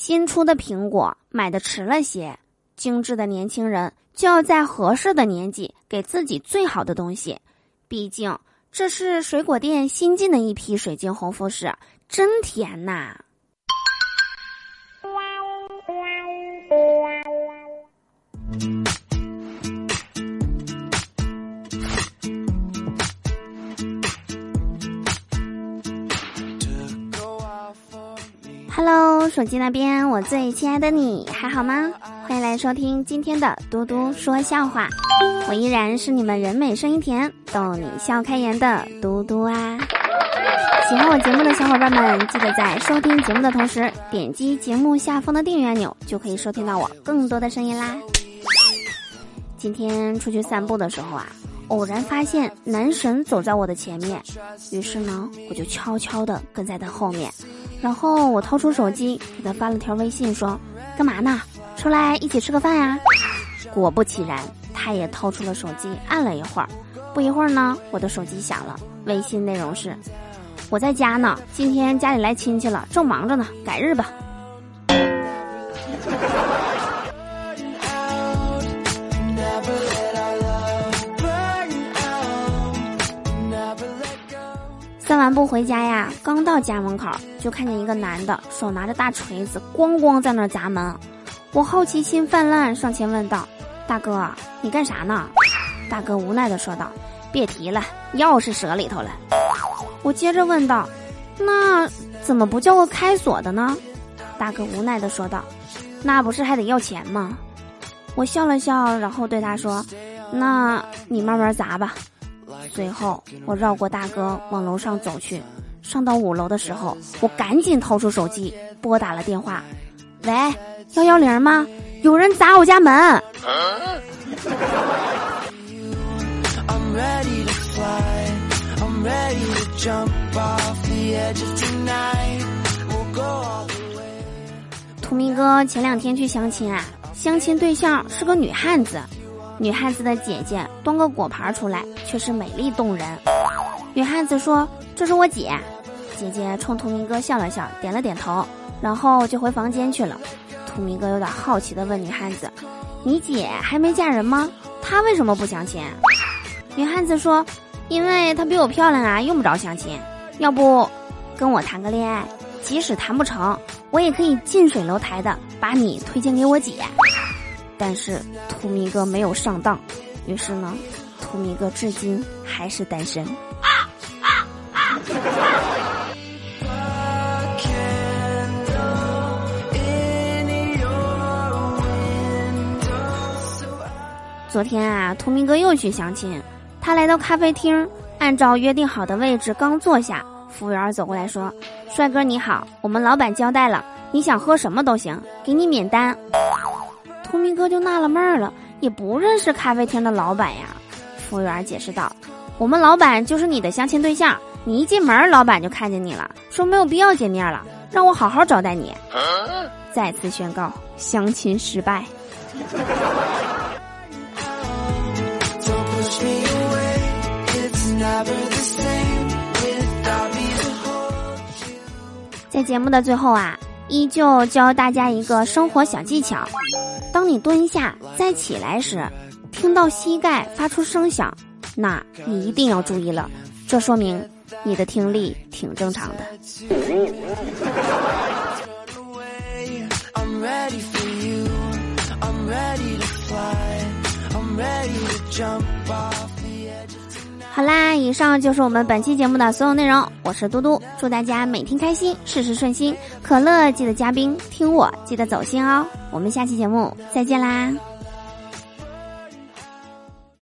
新出的苹果买的迟了些，精致的年轻人就要在合适的年纪给自己最好的东西，毕竟这是水果店新进的一批水晶红富士，真甜呐。！Hello，手机那边，我最亲爱的你还好吗？欢迎来收听今天的嘟嘟说笑话，我依然是你们人美声音甜、逗你笑开颜的嘟嘟啊！喜欢我节目的小伙伴们，记得在收听节目的同时，点击节目下方的订阅按钮，就可以收听到我更多的声音啦。今天出去散步的时候啊，偶然发现男神走在我的前面，于是呢，我就悄悄的跟在他后面。然后我掏出手机给他发了条微信，说：“干嘛呢？出来一起吃个饭呀！”果不其然，他也掏出了手机按了一会儿。不一会儿呢，我的手机响了，微信内容是：“我在家呢，今天家里来亲戚了，正忙着呢，改日吧。”完步回家呀，刚到家门口，就看见一个男的手拿着大锤子，咣咣在那砸门。我好奇心泛滥，上前问道：“大哥，你干啥呢？”大哥无奈的说道：“别提了，钥匙折里头了。”我接着问道：“那怎么不叫个开锁的呢？”大哥无奈的说道：“那不是还得要钱吗？”我笑了笑，然后对他说：“那你慢慢砸吧。”随后，我绕过大哥往楼上走去。上到五楼的时候，我赶紧掏出手机拨打了电话：“喂，幺幺零吗？有人砸我家门。”图明哥前两天去相亲啊，相亲对象是个女汉子。女汉子的姐姐端个果盘出来，却是美丽动人。女汉子说：“这是我姐。”姐姐冲图明哥笑了笑，点了点头，然后就回房间去了。图明哥有点好奇的问女汉子：“你姐还没嫁人吗？她为什么不相亲？”女汉子说：“因为她比我漂亮啊，用不着相亲。要不，跟我谈个恋爱，即使谈不成，我也可以近水楼台的把你推荐给我姐。”但是图米哥没有上当，于是呢，图米哥至今还是单身。昨天啊，图明哥又去相亲，他来到咖啡厅，按照约定好的位置刚坐下，服务员走过来说：“帅哥你好，我们老板交代了，你想喝什么都行，给你免单。”图明哥就纳了闷儿了，也不认识咖啡厅的老板呀。服务员解释道：“我们老板就是你的相亲对象，你一进门，老板就看见你了，说没有必要见面了，让我好好招待你。”再次宣告相亲失败。在节目的最后啊，依旧教大家一个生活小技巧。当你蹲下再起来时，听到膝盖发出声响，那你一定要注意了，这说明你的听力挺正常的。好啦，以上就是我们本期节目的所有内容。我是嘟嘟，祝大家每天开心，事事顺心。可乐记得加冰，听我记得走心哦。我们下期节目再见啦！